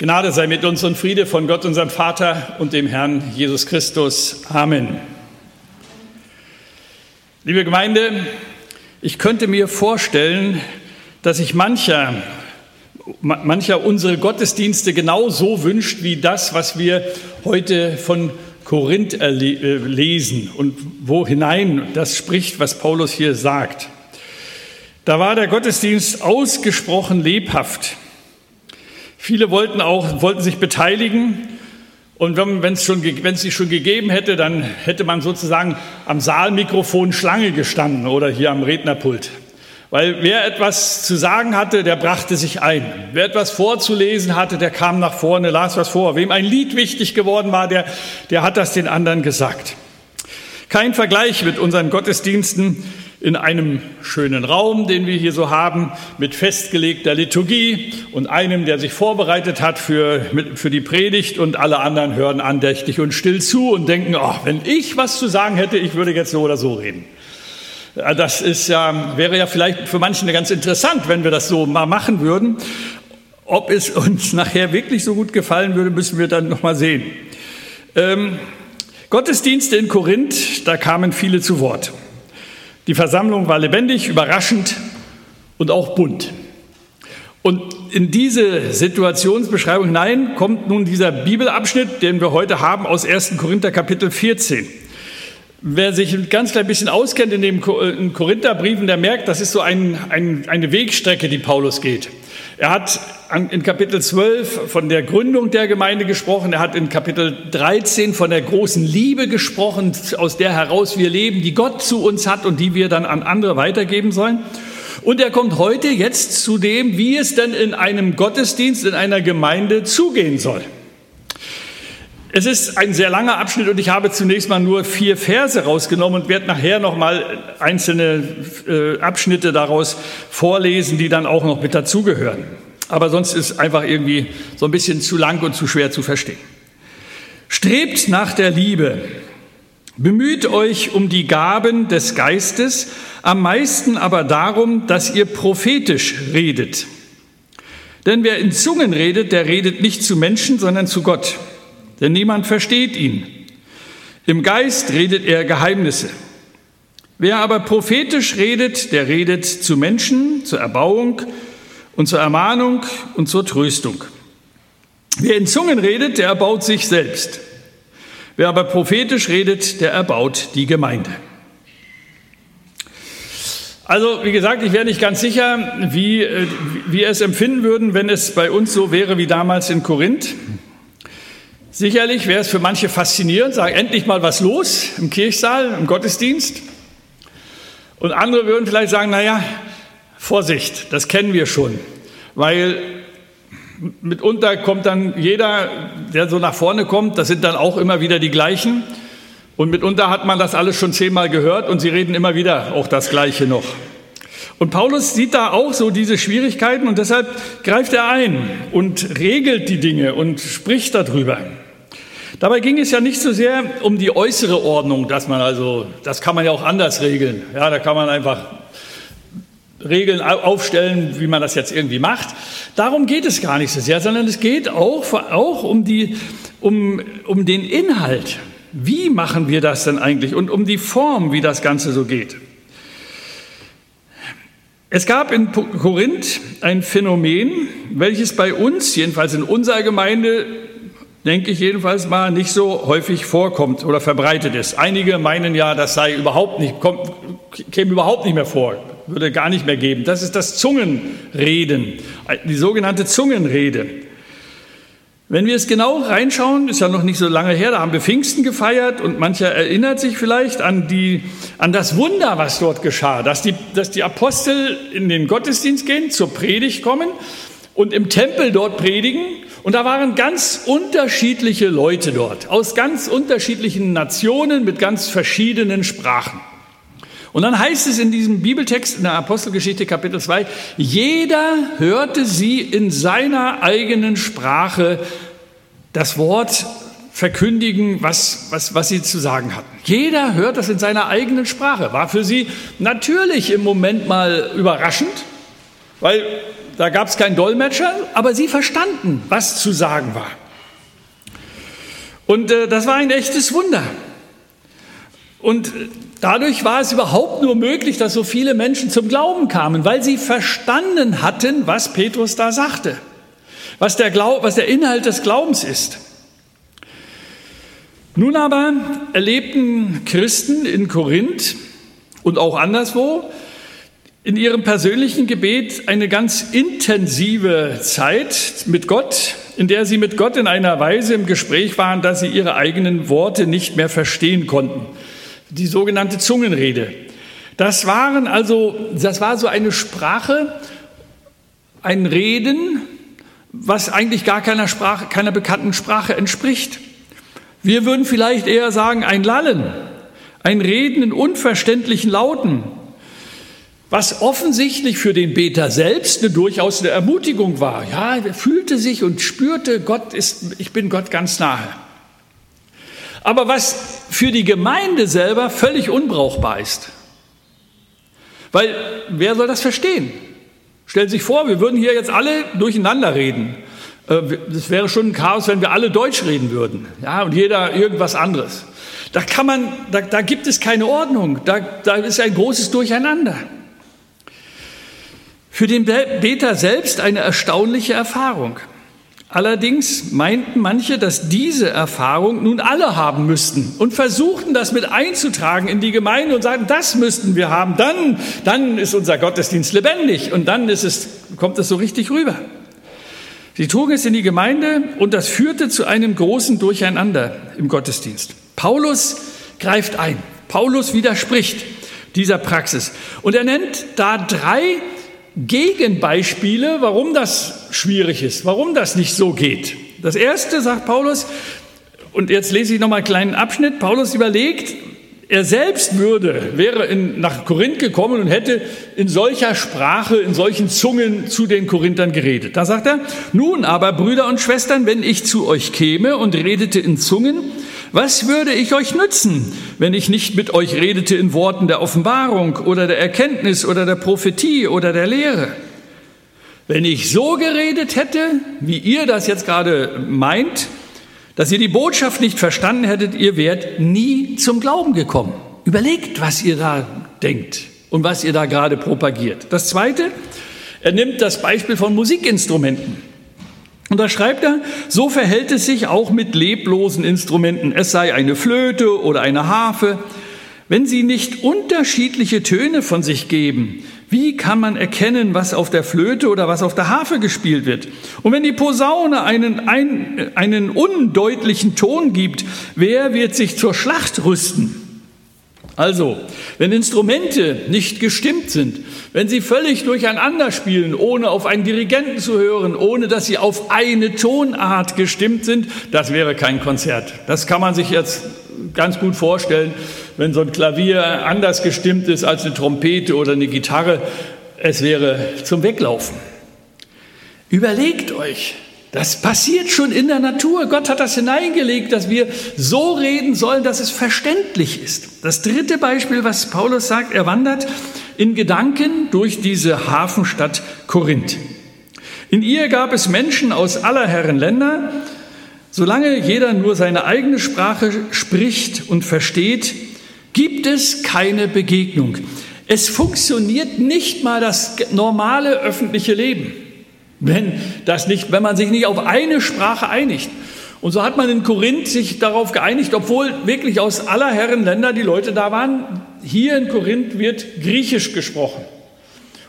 Gnade sei mit uns und Friede von Gott, unserem Vater und dem Herrn Jesus Christus. Amen. Liebe Gemeinde, ich könnte mir vorstellen, dass sich mancher, mancher unsere Gottesdienste genau so wünscht wie das, was wir heute von Korinth äh, lesen und wo hinein das spricht, was Paulus hier sagt. Da war der Gottesdienst ausgesprochen lebhaft. Viele wollten auch, wollten sich beteiligen. Und wenn es schon, wenn es sie schon gegeben hätte, dann hätte man sozusagen am Saalmikrofon Schlange gestanden oder hier am Rednerpult. Weil wer etwas zu sagen hatte, der brachte sich ein. Wer etwas vorzulesen hatte, der kam nach vorne, las was vor. Wem ein Lied wichtig geworden war, der, der hat das den anderen gesagt. Kein Vergleich mit unseren Gottesdiensten in einem schönen Raum, den wir hier so haben, mit festgelegter Liturgie und einem, der sich vorbereitet hat für, für die Predigt und alle anderen hören andächtig und still zu und denken, oh, wenn ich was zu sagen hätte, ich würde jetzt so oder so reden. Das ist ja, wäre ja vielleicht für manche ganz interessant, wenn wir das so mal machen würden. Ob es uns nachher wirklich so gut gefallen würde, müssen wir dann noch mal sehen. Ähm, Gottesdienste in Korinth, da kamen viele zu Wort. Die Versammlung war lebendig, überraschend und auch bunt. Und in diese Situationsbeschreibung hinein kommt nun dieser Bibelabschnitt, den wir heute haben aus 1. Korinther Kapitel 14. Wer sich ein ganz klein bisschen auskennt in den Korintherbriefen, der merkt, das ist so ein, ein, eine Wegstrecke, die Paulus geht. Er hat in Kapitel 12 von der Gründung der Gemeinde gesprochen. Er hat in Kapitel 13 von der großen Liebe gesprochen, aus der heraus wir leben, die Gott zu uns hat und die wir dann an andere weitergeben sollen. Und er kommt heute jetzt zu dem, wie es denn in einem Gottesdienst, in einer Gemeinde zugehen soll. Es ist ein sehr langer Abschnitt und ich habe zunächst mal nur vier Verse rausgenommen und werde nachher noch mal einzelne äh, Abschnitte daraus vorlesen, die dann auch noch mit dazugehören. Aber sonst ist einfach irgendwie so ein bisschen zu lang und zu schwer zu verstehen. Strebt nach der Liebe. Bemüht euch um die Gaben des Geistes, am meisten aber darum, dass ihr prophetisch redet. Denn wer in Zungen redet, der redet nicht zu Menschen, sondern zu Gott denn niemand versteht ihn. Im Geist redet er Geheimnisse. Wer aber prophetisch redet, der redet zu Menschen, zur Erbauung und zur Ermahnung und zur Tröstung. Wer in Zungen redet, der erbaut sich selbst. Wer aber prophetisch redet, der erbaut die Gemeinde. Also, wie gesagt, ich wäre nicht ganz sicher, wie, äh, wie wir es empfinden würden, wenn es bei uns so wäre wie damals in Korinth. Sicherlich wäre es für manche faszinierend, sagen, endlich mal was los im Kirchsaal, im Gottesdienst. Und andere würden vielleicht sagen, naja, Vorsicht, das kennen wir schon, weil mitunter kommt dann jeder, der so nach vorne kommt, das sind dann auch immer wieder die gleichen. Und mitunter hat man das alles schon zehnmal gehört und sie reden immer wieder auch das Gleiche noch. Und Paulus sieht da auch so diese Schwierigkeiten und deshalb greift er ein und regelt die Dinge und spricht darüber. Dabei ging es ja nicht so sehr um die äußere Ordnung, dass man also, das kann man ja auch anders regeln. Ja, da kann man einfach Regeln aufstellen, wie man das jetzt irgendwie macht. Darum geht es gar nicht so sehr, sondern es geht auch, auch um, die, um, um den Inhalt. Wie machen wir das denn eigentlich und um die Form, wie das Ganze so geht. Es gab in Korinth ein Phänomen, welches bei uns, jedenfalls in unserer Gemeinde, denke ich jedenfalls mal, nicht so häufig vorkommt oder verbreitet ist. Einige meinen ja, das sei überhaupt nicht, kommt, käme überhaupt nicht mehr vor, würde gar nicht mehr geben. Das ist das Zungenreden, die sogenannte Zungenrede. Wenn wir es genau reinschauen, ist ja noch nicht so lange her, da haben wir Pfingsten gefeiert und mancher erinnert sich vielleicht an, die, an das Wunder, was dort geschah, dass die, dass die Apostel in den Gottesdienst gehen, zur Predigt kommen und im Tempel dort predigen und da waren ganz unterschiedliche Leute dort, aus ganz unterschiedlichen Nationen mit ganz verschiedenen Sprachen. Und dann heißt es in diesem Bibeltext in der Apostelgeschichte Kapitel 2, jeder hörte sie in seiner eigenen Sprache das Wort verkündigen, was, was, was sie zu sagen hatten. Jeder hört das in seiner eigenen Sprache. War für sie natürlich im Moment mal überraschend, weil da gab es keinen Dolmetscher, aber sie verstanden, was zu sagen war. Und äh, das war ein echtes Wunder. Und dadurch war es überhaupt nur möglich, dass so viele Menschen zum Glauben kamen, weil sie verstanden hatten, was Petrus da sagte, was der, Glaub, was der Inhalt des Glaubens ist. Nun aber erlebten Christen in Korinth und auch anderswo in ihrem persönlichen Gebet eine ganz intensive Zeit mit Gott, in der sie mit Gott in einer Weise im Gespräch waren, dass sie ihre eigenen Worte nicht mehr verstehen konnten. Die sogenannte Zungenrede. Das waren also, das war so eine Sprache, ein Reden, was eigentlich gar keiner Sprache, keiner bekannten Sprache entspricht. Wir würden vielleicht eher sagen, ein Lallen, ein Reden in unverständlichen Lauten, was offensichtlich für den Beter selbst eine durchaus eine Ermutigung war. Ja, er fühlte sich und spürte, Gott ist, ich bin Gott ganz nahe. Aber was für die Gemeinde selber völlig unbrauchbar ist. Weil wer soll das verstehen? Stellt sich vor, wir würden hier jetzt alle durcheinander reden. Es äh, wäre schon ein Chaos, wenn wir alle Deutsch reden würden, ja, und jeder irgendwas anderes. Da kann man, da, da gibt es keine Ordnung, da, da ist ein großes Durcheinander. Für den Beter selbst eine erstaunliche Erfahrung. Allerdings meinten manche, dass diese Erfahrung nun alle haben müssten und versuchten das mit einzutragen in die Gemeinde und sagten, das müssten wir haben, dann, dann ist unser Gottesdienst lebendig und dann ist es, kommt es so richtig rüber. Sie trugen es in die Gemeinde und das führte zu einem großen Durcheinander im Gottesdienst. Paulus greift ein. Paulus widerspricht dieser Praxis. Und er nennt da drei Gegenbeispiele, warum das schwierig ist, warum das nicht so geht. Das erste, sagt Paulus, und jetzt lese ich nochmal einen kleinen Abschnitt. Paulus überlegt, er selbst würde, wäre in, nach Korinth gekommen und hätte in solcher Sprache, in solchen Zungen zu den Korinthern geredet. Da sagt er, nun aber, Brüder und Schwestern, wenn ich zu euch käme und redete in Zungen, was würde ich euch nützen, wenn ich nicht mit euch redete in Worten der Offenbarung oder der Erkenntnis oder der Prophetie oder der Lehre? Wenn ich so geredet hätte, wie ihr das jetzt gerade meint, dass ihr die Botschaft nicht verstanden hättet, ihr wärt nie zum Glauben gekommen. Überlegt, was ihr da denkt und was ihr da gerade propagiert. Das Zweite, er nimmt das Beispiel von Musikinstrumenten. Und da schreibt er, so verhält es sich auch mit leblosen Instrumenten, es sei eine Flöte oder eine Harfe. Wenn sie nicht unterschiedliche Töne von sich geben, wie kann man erkennen, was auf der Flöte oder was auf der Harfe gespielt wird? Und wenn die Posaune einen, ein, einen undeutlichen Ton gibt, wer wird sich zur Schlacht rüsten? Also, wenn Instrumente nicht gestimmt sind, wenn sie völlig durcheinander spielen, ohne auf einen Dirigenten zu hören, ohne dass sie auf eine Tonart gestimmt sind, das wäre kein Konzert. Das kann man sich jetzt ganz gut vorstellen, wenn so ein Klavier anders gestimmt ist als eine Trompete oder eine Gitarre. Es wäre zum Weglaufen. Überlegt euch, das passiert schon in der Natur. Gott hat das hineingelegt, dass wir so reden sollen, dass es verständlich ist. Das dritte Beispiel, was Paulus sagt, er wandert in Gedanken durch diese Hafenstadt Korinth. In ihr gab es Menschen aus aller Herren Länder, Solange jeder nur seine eigene Sprache spricht und versteht, gibt es keine Begegnung. Es funktioniert nicht mal das normale öffentliche Leben, wenn, das nicht, wenn man sich nicht auf eine Sprache einigt. Und so hat man in Korinth sich darauf geeinigt, obwohl wirklich aus aller Herren Länder die Leute da waren, hier in Korinth wird Griechisch gesprochen.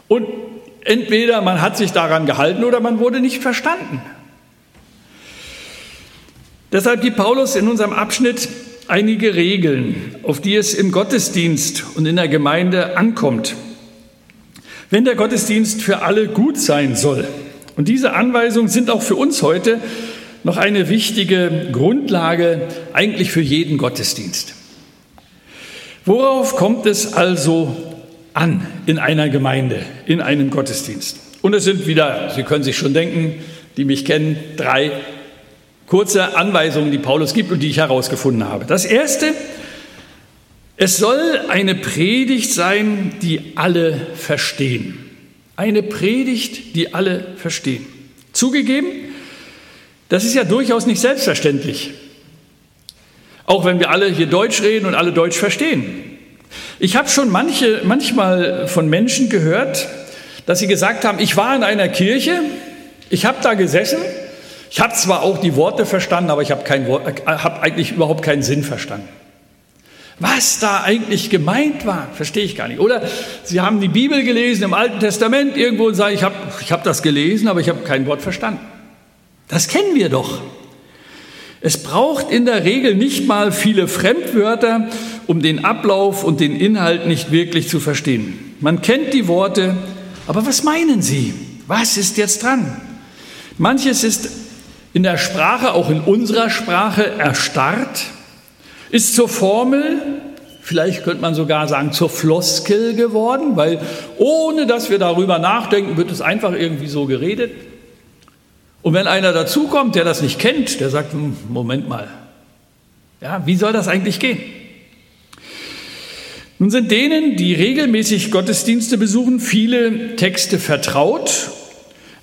Und entweder man hat sich daran gehalten oder man wurde nicht verstanden. Deshalb gibt Paulus in unserem Abschnitt einige Regeln, auf die es im Gottesdienst und in der Gemeinde ankommt. Wenn der Gottesdienst für alle gut sein soll, und diese Anweisungen sind auch für uns heute noch eine wichtige Grundlage eigentlich für jeden Gottesdienst. Worauf kommt es also an in einer Gemeinde, in einem Gottesdienst? Und es sind wieder, Sie können sich schon denken, die mich kennen, drei kurze Anweisungen, die Paulus gibt und die ich herausgefunden habe. Das erste, es soll eine Predigt sein, die alle verstehen. Eine Predigt, die alle verstehen. Zugegeben, das ist ja durchaus nicht selbstverständlich. Auch wenn wir alle hier Deutsch reden und alle Deutsch verstehen. Ich habe schon manche, manchmal von Menschen gehört, dass sie gesagt haben, ich war in einer Kirche, ich habe da gesessen, ich habe zwar auch die Worte verstanden, aber ich habe äh, hab eigentlich überhaupt keinen Sinn verstanden. Was da eigentlich gemeint war, verstehe ich gar nicht. Oder Sie haben die Bibel gelesen im Alten Testament irgendwo und sagen, ich habe ich hab das gelesen, aber ich habe kein Wort verstanden. Das kennen wir doch. Es braucht in der Regel nicht mal viele Fremdwörter, um den Ablauf und den Inhalt nicht wirklich zu verstehen. Man kennt die Worte, aber was meinen sie? Was ist jetzt dran? Manches ist in der Sprache, auch in unserer Sprache, erstarrt, ist zur Formel, vielleicht könnte man sogar sagen, zur Floskel geworden, weil ohne dass wir darüber nachdenken, wird es einfach irgendwie so geredet. Und wenn einer dazukommt, der das nicht kennt, der sagt, hm, Moment mal, ja, wie soll das eigentlich gehen? Nun sind denen, die regelmäßig Gottesdienste besuchen, viele Texte vertraut,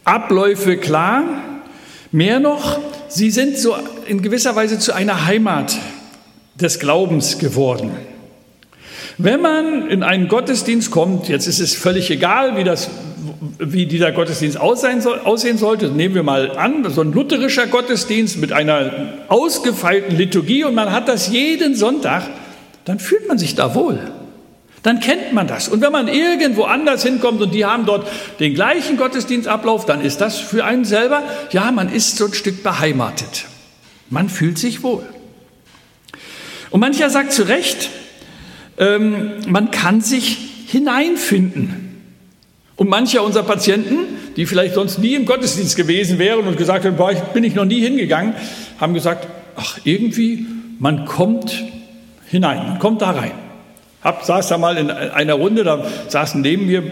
Abläufe klar. Mehr noch, sie sind so in gewisser Weise zu einer Heimat des Glaubens geworden. Wenn man in einen Gottesdienst kommt, jetzt ist es völlig egal, wie das wie dieser Gottesdienst aussehen, soll, aussehen sollte. Nehmen wir mal an, so ein lutherischer Gottesdienst mit einer ausgefeilten Liturgie und man hat das jeden Sonntag, dann fühlt man sich da wohl. Dann kennt man das. Und wenn man irgendwo anders hinkommt und die haben dort den gleichen Gottesdienstablauf, dann ist das für einen selber, ja, man ist so ein Stück beheimatet. Man fühlt sich wohl. Und mancher sagt zu Recht, ähm, man kann sich hineinfinden und mancher unserer Patienten, die vielleicht sonst nie im Gottesdienst gewesen wären und gesagt boah, ich bin ich noch nie hingegangen, haben gesagt, ach irgendwie, man kommt hinein, man kommt da rein. Hab, saß da mal in einer Runde, da saßen neben mir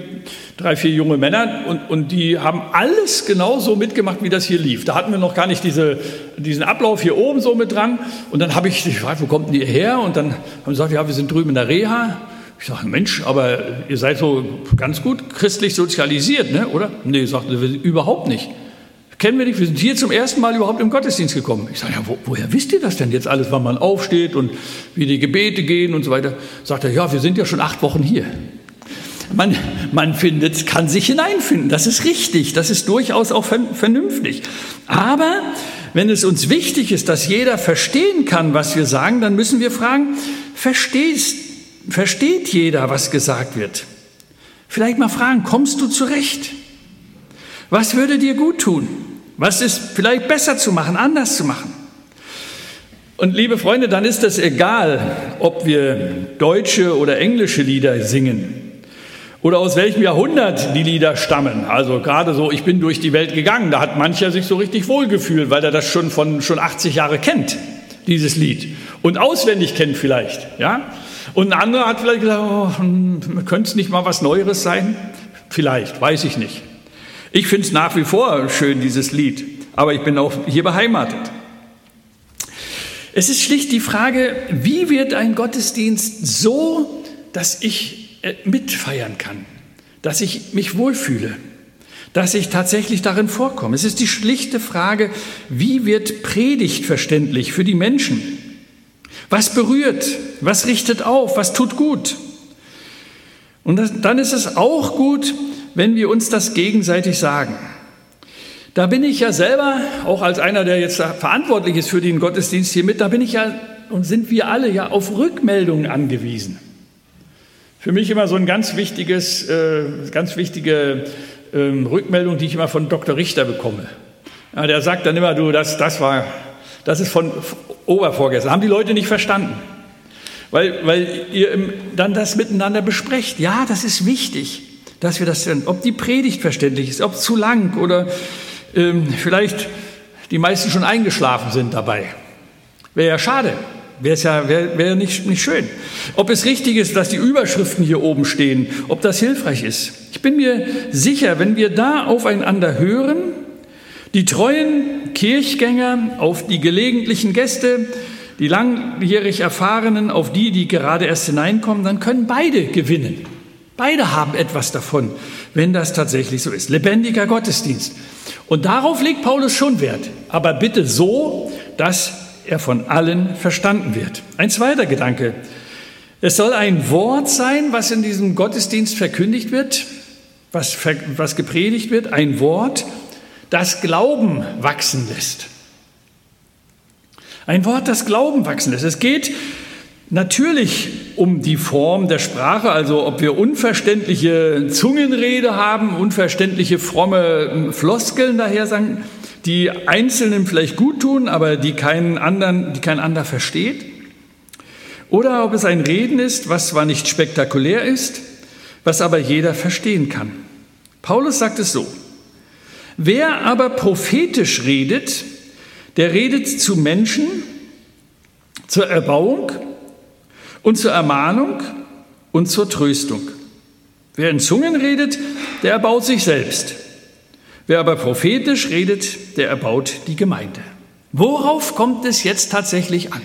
drei, vier junge Männer und, und die haben alles genauso mitgemacht, wie das hier lief. Da hatten wir noch gar nicht diese, diesen Ablauf hier oben so mit dran. Und dann habe ich gefragt, wo kommt denn ihr her? Und dann haben sie gesagt, ja, wir sind drüben in der Reha. Ich sage, Mensch, aber ihr seid so ganz gut christlich sozialisiert, ne? oder? Nee, sagte wir überhaupt nicht. Kennen wir nicht, wir sind hier zum ersten Mal überhaupt im Gottesdienst gekommen. Ich sage, ja, wo, woher wisst ihr das denn jetzt alles, wann man aufsteht und wie die Gebete gehen und so weiter? Sagt er, ja, wir sind ja schon acht Wochen hier. Man, man findet, kann sich hineinfinden, das ist richtig, das ist durchaus auch vernünftig. Aber wenn es uns wichtig ist, dass jeder verstehen kann, was wir sagen, dann müssen wir fragen, verstehst versteht jeder, was gesagt wird. Vielleicht mal fragen, kommst du zurecht? Was würde dir gut tun? Was ist vielleicht besser zu machen, anders zu machen? Und liebe Freunde, dann ist es egal, ob wir deutsche oder englische Lieder singen oder aus welchem Jahrhundert die Lieder stammen. Also gerade so, ich bin durch die Welt gegangen, da hat mancher sich so richtig wohlgefühlt, weil er das schon von schon 80 Jahre kennt, dieses Lied und auswendig kennt vielleicht, ja? Und ein anderer hat vielleicht gesagt, oh, könnte es nicht mal was Neueres sein? Vielleicht, weiß ich nicht. Ich finde es nach wie vor schön, dieses Lied, aber ich bin auch hier beheimatet. Es ist schlicht die Frage, wie wird ein Gottesdienst so, dass ich äh, mitfeiern kann, dass ich mich wohlfühle, dass ich tatsächlich darin vorkomme. Es ist die schlichte Frage, wie wird Predigt verständlich für die Menschen? Was berührt? Was richtet auf? Was tut gut? Und dann ist es auch gut, wenn wir uns das gegenseitig sagen. Da bin ich ja selber, auch als einer, der jetzt verantwortlich ist für den Gottesdienst hier mit, da bin ich ja und sind wir alle ja auf Rückmeldungen angewiesen. Für mich immer so ein ganz wichtiges, äh, ganz wichtige äh, Rückmeldung, die ich immer von Dr. Richter bekomme. Der sagt dann immer, du, das, das war das ist von Obervorgestern. Haben die Leute nicht verstanden. Weil, weil ihr dann das miteinander besprecht. Ja, das ist wichtig, dass wir das, ob die Predigt verständlich ist, ob zu lang oder ähm, vielleicht die meisten schon eingeschlafen sind dabei. Wäre ja schade. Wäre ja wär, wär nicht, nicht schön. Ob es richtig ist, dass die Überschriften hier oben stehen, ob das hilfreich ist. Ich bin mir sicher, wenn wir da aufeinander hören, die treuen Kirchgänger auf die gelegentlichen Gäste, die langjährig Erfahrenen auf die, die gerade erst hineinkommen, dann können beide gewinnen. Beide haben etwas davon, wenn das tatsächlich so ist. Lebendiger Gottesdienst. Und darauf legt Paulus schon Wert, aber bitte so, dass er von allen verstanden wird. Ein zweiter Gedanke. Es soll ein Wort sein, was in diesem Gottesdienst verkündigt wird, was, was gepredigt wird, ein Wort, das Glauben wachsen lässt. Ein Wort, das Glauben wachsen lässt. Es geht natürlich um die Form der Sprache, also ob wir unverständliche Zungenrede haben, unverständliche fromme Floskeln daher sagen, die Einzelnen vielleicht gut tun, aber die keinen anderen, die kein anderer versteht. Oder ob es ein Reden ist, was zwar nicht spektakulär ist, was aber jeder verstehen kann. Paulus sagt es so, wer aber prophetisch redet, der redet zu Menschen, zur Erbauung und zur Ermahnung und zur Tröstung. Wer in Zungen redet, der erbaut sich selbst. Wer aber prophetisch redet, der erbaut die Gemeinde. Worauf kommt es jetzt tatsächlich an?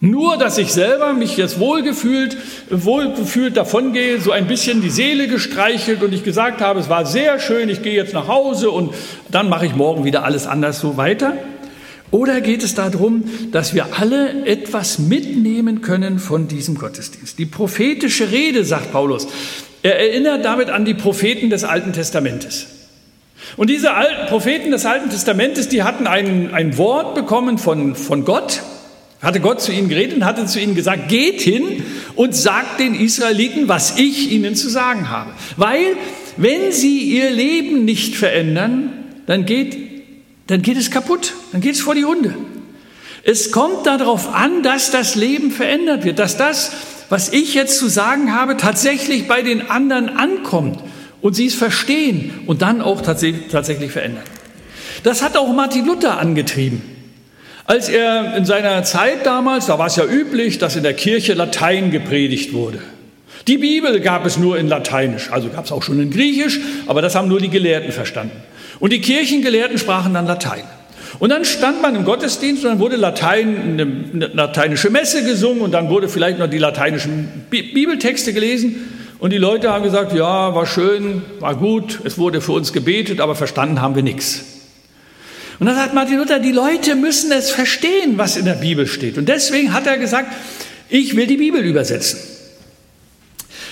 Nur, dass ich selber mich jetzt wohlgefühlt, wohlgefühlt davongehe, so ein bisschen die Seele gestreichelt und ich gesagt habe, es war sehr schön, ich gehe jetzt nach Hause und dann mache ich morgen wieder alles anders so weiter? Oder geht es darum, dass wir alle etwas mitnehmen können von diesem Gottesdienst? Die prophetische Rede, sagt Paulus, er erinnert damit an die Propheten des Alten Testamentes. Und diese alten Propheten des Alten Testamentes, die hatten ein, ein Wort bekommen von, von Gott, hatte Gott zu ihnen geredet und hatte zu ihnen gesagt, geht hin und sagt den Israeliten, was ich ihnen zu sagen habe. Weil, wenn sie ihr Leben nicht verändern, dann geht, dann geht es kaputt, dann geht es vor die Hunde. Es kommt darauf an, dass das Leben verändert wird, dass das, was ich jetzt zu sagen habe, tatsächlich bei den anderen ankommt und sie es verstehen und dann auch tatsächlich verändern. Das hat auch Martin Luther angetrieben. Als er in seiner Zeit damals, da war es ja üblich, dass in der Kirche Latein gepredigt wurde. Die Bibel gab es nur in Lateinisch, also gab es auch schon in Griechisch, aber das haben nur die Gelehrten verstanden. Und die Kirchengelehrten sprachen dann Latein. Und dann stand man im Gottesdienst und dann wurde Latein, eine lateinische Messe gesungen und dann wurde vielleicht noch die lateinischen Bibeltexte gelesen. Und die Leute haben gesagt, ja, war schön, war gut, es wurde für uns gebetet, aber verstanden haben wir nichts. Und dann sagt Martin Luther, die Leute müssen es verstehen, was in der Bibel steht. Und deswegen hat er gesagt, ich will die Bibel übersetzen.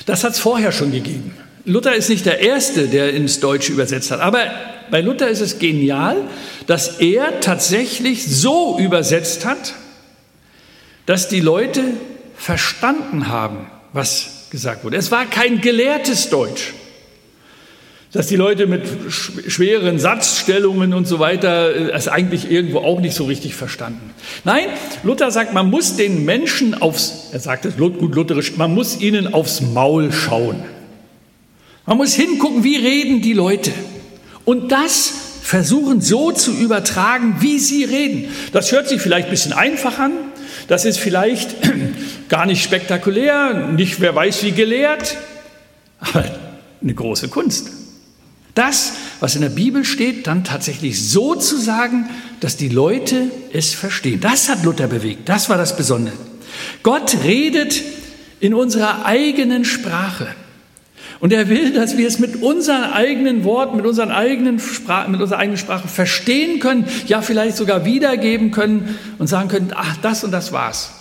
Das hat es vorher schon gegeben. Luther ist nicht der Erste, der ins Deutsche übersetzt hat. Aber bei Luther ist es genial, dass er tatsächlich so übersetzt hat, dass die Leute verstanden haben, was gesagt wurde. Es war kein gelehrtes Deutsch dass die Leute mit schweren Satzstellungen und so weiter äh, es eigentlich irgendwo auch nicht so richtig verstanden. Nein, Luther sagt, man muss den Menschen aufs, er sagt es gut lutherisch, man muss ihnen aufs Maul schauen. Man muss hingucken, wie reden die Leute. Und das versuchen so zu übertragen, wie sie reden. Das hört sich vielleicht ein bisschen einfach an. Das ist vielleicht gar nicht spektakulär, nicht wer weiß wie gelehrt, aber eine große Kunst. Das, was in der Bibel steht, dann tatsächlich so zu sagen, dass die Leute es verstehen. Das hat Luther bewegt. Das war das Besondere. Gott redet in unserer eigenen Sprache. Und er will, dass wir es mit unseren eigenen Worten, mit, unseren eigenen mit unserer eigenen Sprache verstehen können, ja vielleicht sogar wiedergeben können und sagen können, ach, das und das war's.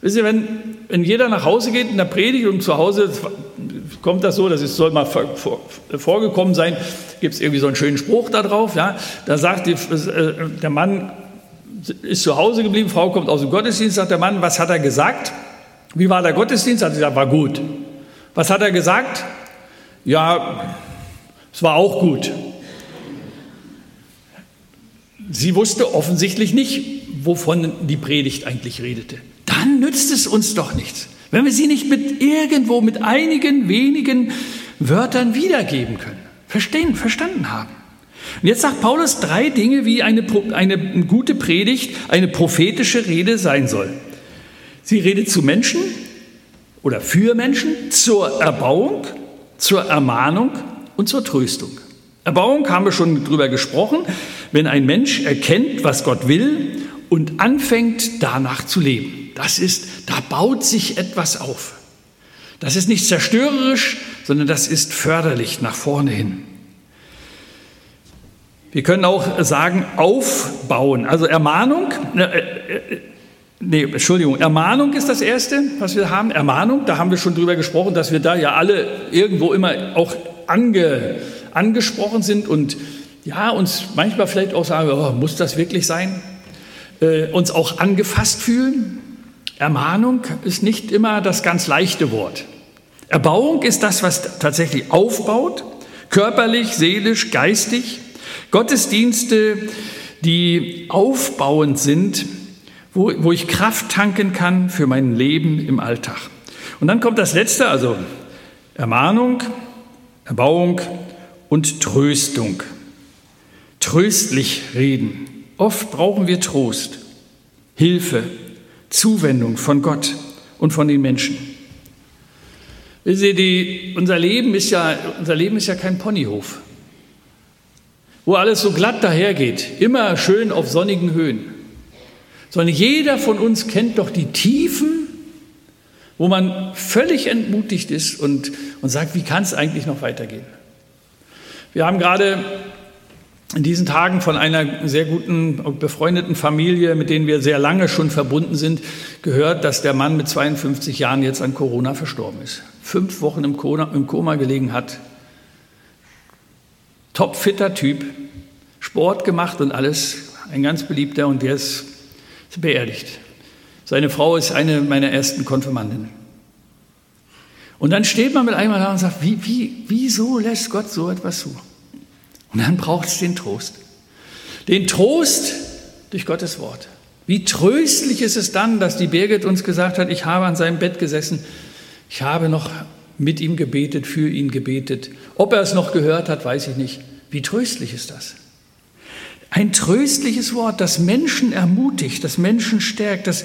Wisst ihr, wenn, wenn jeder nach Hause geht in der Predigt und zu Hause kommt das so, das ist, soll mal vor, vor, vorgekommen sein, gibt es irgendwie so einen schönen Spruch da drauf, ja, da sagt die, äh, der Mann, ist zu Hause geblieben, Frau kommt aus dem Gottesdienst, sagt der Mann, was hat er gesagt? Wie war der Gottesdienst? Hat sie gesagt, war gut. Was hat er gesagt? Ja, es war auch gut. Sie wusste offensichtlich nicht, wovon die Predigt eigentlich redete dann nützt es uns doch nichts. Wenn wir sie nicht mit irgendwo, mit einigen wenigen Wörtern wiedergeben können, verstehen, verstanden haben. Und jetzt sagt Paulus drei Dinge, wie eine, eine gute Predigt, eine prophetische Rede sein soll. Sie redet zu Menschen oder für Menschen, zur Erbauung, zur Ermahnung und zur Tröstung. Erbauung haben wir schon drüber gesprochen, wenn ein Mensch erkennt, was Gott will und anfängt danach zu leben. Das ist, da baut sich etwas auf. Das ist nicht zerstörerisch, sondern das ist förderlich nach vorne hin. Wir können auch sagen, aufbauen. Also Ermahnung, äh, äh, nee, Entschuldigung, Ermahnung ist das Erste, was wir haben. Ermahnung, da haben wir schon drüber gesprochen, dass wir da ja alle irgendwo immer auch ange, angesprochen sind und ja, uns manchmal vielleicht auch sagen, oh, muss das wirklich sein? Äh, uns auch angefasst fühlen. Ermahnung ist nicht immer das ganz leichte Wort. Erbauung ist das, was tatsächlich aufbaut, körperlich, seelisch, geistig. Gottesdienste, die aufbauend sind, wo, wo ich Kraft tanken kann für mein Leben im Alltag. Und dann kommt das Letzte, also Ermahnung, Erbauung und Tröstung. Tröstlich reden. Oft brauchen wir Trost, Hilfe, Zuwendung von Gott und von den Menschen. Die, unser, Leben ist ja, unser Leben ist ja kein Ponyhof wo alles so glatt dahergeht, immer schön auf sonnigen Höhen, sondern jeder von uns kennt doch die Tiefen, wo man völlig entmutigt ist und, und sagt, wie kann es eigentlich noch weitergehen? Wir haben gerade in diesen Tagen von einer sehr guten, befreundeten Familie, mit denen wir sehr lange schon verbunden sind, gehört, dass der Mann mit 52 Jahren jetzt an Corona verstorben ist. Fünf Wochen im Koma, im Koma gelegen hat, topfitter Typ, Sport gemacht und alles, ein ganz beliebter und der ist beerdigt. Seine Frau ist eine meiner ersten Konfirmandinnen. Und dann steht man mit einmal da und sagt, wie, wie, wieso lässt Gott so etwas zu? Und dann braucht es den Trost. Den Trost durch Gottes Wort. Wie tröstlich ist es dann, dass die Birgit uns gesagt hat, ich habe an seinem Bett gesessen, ich habe noch mit ihm gebetet, für ihn gebetet. Ob er es noch gehört hat, weiß ich nicht. Wie tröstlich ist das? Ein tröstliches Wort, das Menschen ermutigt, das Menschen stärkt, dass,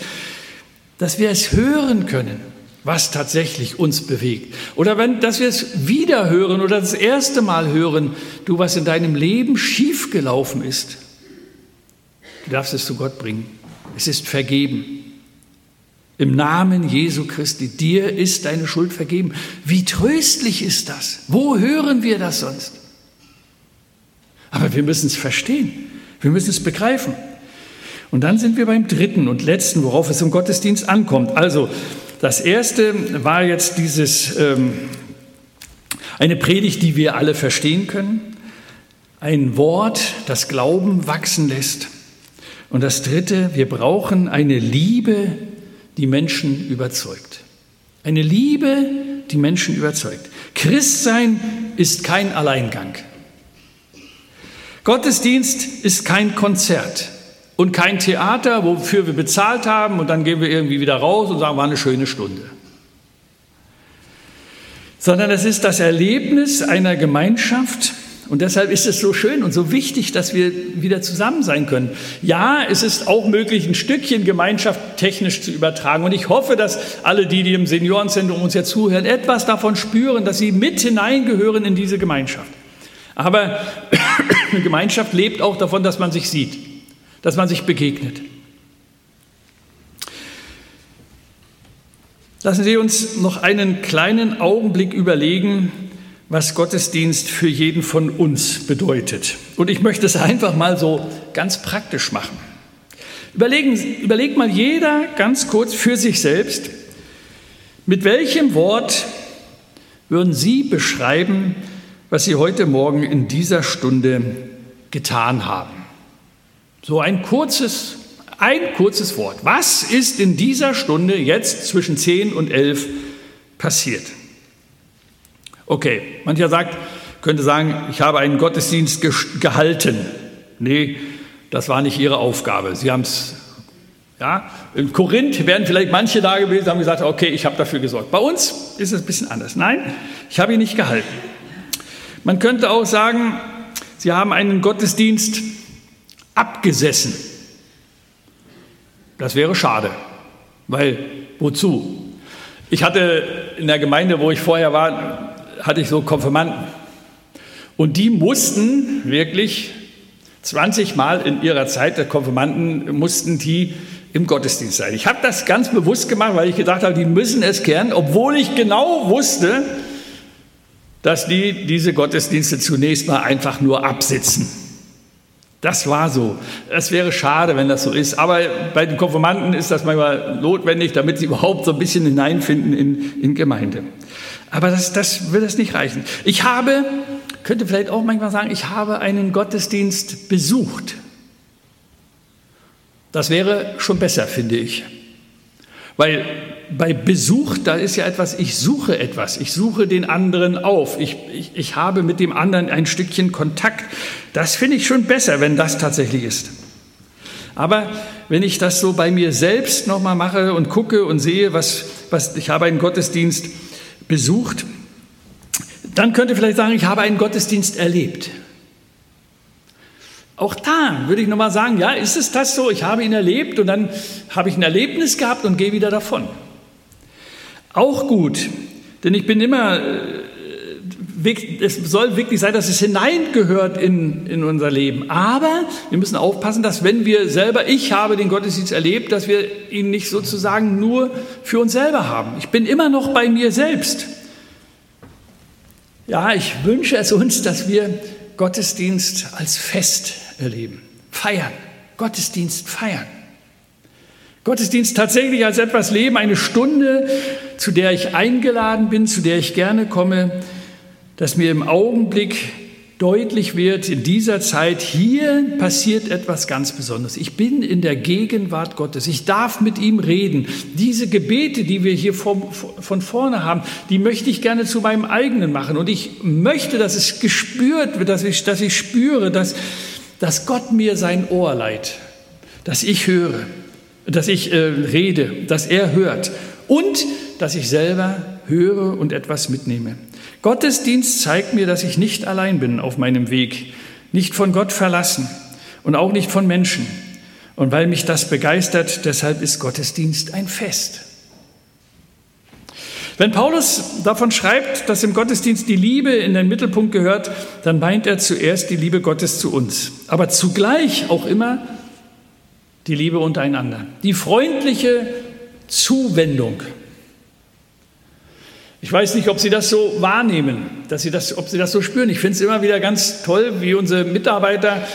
dass wir es hören können, was tatsächlich uns bewegt. Oder wenn, dass wir es wieder hören oder das erste Mal hören, du, was in deinem Leben schiefgelaufen ist. Du darfst es zu Gott bringen. Es ist vergeben. Im Namen Jesu Christi, dir ist deine Schuld vergeben. Wie tröstlich ist das? Wo hören wir das sonst? Aber wir müssen es verstehen. Wir müssen es begreifen. Und dann sind wir beim dritten und letzten, worauf es im Gottesdienst ankommt. Also, das erste war jetzt dieses, ähm, eine Predigt, die wir alle verstehen können. Ein Wort, das Glauben wachsen lässt. Und das dritte, wir brauchen eine Liebe, die Menschen überzeugt. Eine Liebe, die Menschen überzeugt. Christsein ist kein Alleingang. Gottesdienst ist kein Konzert und kein Theater, wofür wir bezahlt haben und dann gehen wir irgendwie wieder raus und sagen, war eine schöne Stunde. Sondern es ist das Erlebnis einer Gemeinschaft, und deshalb ist es so schön und so wichtig, dass wir wieder zusammen sein können. Ja, es ist auch möglich, ein Stückchen Gemeinschaft technisch zu übertragen. Und ich hoffe, dass alle, die, die im Seniorenzentrum uns ja zuhören, etwas davon spüren, dass sie mit hineingehören in diese Gemeinschaft. Aber Gemeinschaft lebt auch davon, dass man sich sieht, dass man sich begegnet. Lassen Sie uns noch einen kleinen Augenblick überlegen, was Gottesdienst für jeden von uns bedeutet. Und ich möchte es einfach mal so ganz praktisch machen. Überlegen, überlegt mal jeder ganz kurz für sich selbst, mit welchem Wort würden Sie beschreiben, was Sie heute Morgen in dieser Stunde getan haben? So ein kurzes, ein kurzes Wort. Was ist in dieser Stunde jetzt zwischen 10 und 11 passiert? Okay, mancher sagt, könnte sagen, ich habe einen Gottesdienst gehalten. Nee, das war nicht ihre Aufgabe. Sie haben es, ja, in Korinth wären vielleicht manche da gewesen, haben gesagt, okay, ich habe dafür gesorgt. Bei uns ist es ein bisschen anders. Nein, ich habe ihn nicht gehalten. Man könnte auch sagen, sie haben einen Gottesdienst abgesessen. Das wäre schade, weil wozu? Ich hatte in der Gemeinde, wo ich vorher war, hatte ich so Konfirmanden. Und die mussten wirklich 20 Mal in ihrer Zeit der Konfirmanden mussten die im Gottesdienst sein. Ich habe das ganz bewusst gemacht, weil ich gedacht habe, die müssen es kehren, obwohl ich genau wusste, dass die diese Gottesdienste zunächst mal einfach nur absitzen. Das war so. Es wäre schade, wenn das so ist. Aber bei den Konformanten ist das manchmal notwendig, damit sie überhaupt so ein bisschen hineinfinden in, in Gemeinde. Aber das, das wird es nicht reichen. Ich habe, könnte vielleicht auch manchmal sagen, ich habe einen Gottesdienst besucht. Das wäre schon besser, finde ich. Weil bei Besuch, da ist ja etwas, ich suche etwas, ich suche den anderen auf, ich, ich, ich habe mit dem anderen ein Stückchen Kontakt. Das finde ich schon besser, wenn das tatsächlich ist. Aber wenn ich das so bei mir selbst nochmal mache und gucke und sehe, was, was ich habe einen Gottesdienst besucht, dann könnte ich vielleicht sagen, ich habe einen Gottesdienst erlebt. Auch da würde ich nochmal sagen, ja, ist es das so? Ich habe ihn erlebt und dann habe ich ein Erlebnis gehabt und gehe wieder davon. Auch gut, denn ich bin immer, äh, es soll wirklich sein, dass es hineingehört in, in unser Leben. Aber wir müssen aufpassen, dass wenn wir selber, ich habe den Gottesdienst erlebt, dass wir ihn nicht sozusagen nur für uns selber haben. Ich bin immer noch bei mir selbst. Ja, ich wünsche es uns, dass wir Gottesdienst als Fest erleben. Feiern. Gottesdienst feiern. Gottesdienst tatsächlich als etwas leben, eine Stunde, zu der ich eingeladen bin, zu der ich gerne komme, dass mir im Augenblick deutlich wird, in dieser Zeit, hier passiert etwas ganz Besonderes. Ich bin in der Gegenwart Gottes. Ich darf mit ihm reden. Diese Gebete, die wir hier von, von vorne haben, die möchte ich gerne zu meinem eigenen machen. Und ich möchte, dass es gespürt wird, dass ich, dass ich spüre, dass, dass Gott mir sein Ohr leiht, dass ich höre, dass ich äh, rede, dass er hört und dass ich selber höre und etwas mitnehme. Gottesdienst zeigt mir, dass ich nicht allein bin auf meinem Weg, nicht von Gott verlassen und auch nicht von Menschen. Und weil mich das begeistert, deshalb ist Gottesdienst ein Fest. Wenn Paulus davon schreibt, dass im Gottesdienst die Liebe in den Mittelpunkt gehört, dann meint er zuerst die Liebe Gottes zu uns, aber zugleich auch immer die Liebe untereinander, die freundliche Zuwendung. Ich weiß nicht, ob Sie das so wahrnehmen, dass Sie das, ob Sie das so spüren. Ich finde es immer wieder ganz toll, wie unsere Mitarbeiter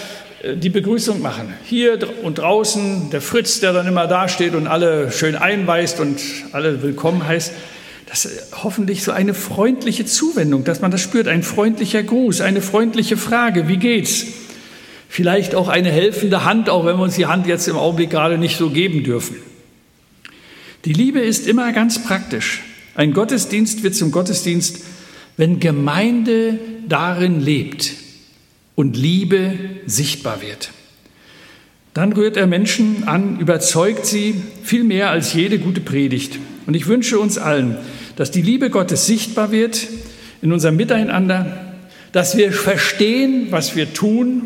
äh, die Begrüßung machen. Hier und draußen, der Fritz, der dann immer dasteht und alle schön einweist und alle willkommen heißt. Das hoffentlich so eine freundliche Zuwendung, dass man das spürt, ein freundlicher Gruß, eine freundliche Frage, wie geht's? Vielleicht auch eine helfende Hand, auch wenn wir uns die Hand jetzt im Augenblick gerade nicht so geben dürfen. Die Liebe ist immer ganz praktisch. Ein Gottesdienst wird zum Gottesdienst, wenn Gemeinde darin lebt und Liebe sichtbar wird. Dann rührt er Menschen an, überzeugt sie viel mehr als jede gute Predigt. Und ich wünsche uns allen, dass die Liebe Gottes sichtbar wird in unserem Miteinander, dass wir verstehen, was wir tun,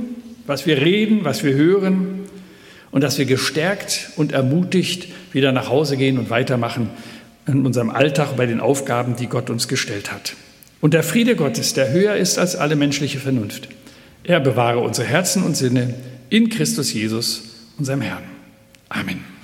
was wir reden, was wir hören und dass wir gestärkt und ermutigt wieder nach Hause gehen und weitermachen in unserem Alltag bei den Aufgaben, die Gott uns gestellt hat. Und der Friede Gottes, der höher ist als alle menschliche Vernunft, er bewahre unsere Herzen und Sinne in Christus Jesus, unserem Herrn. Amen.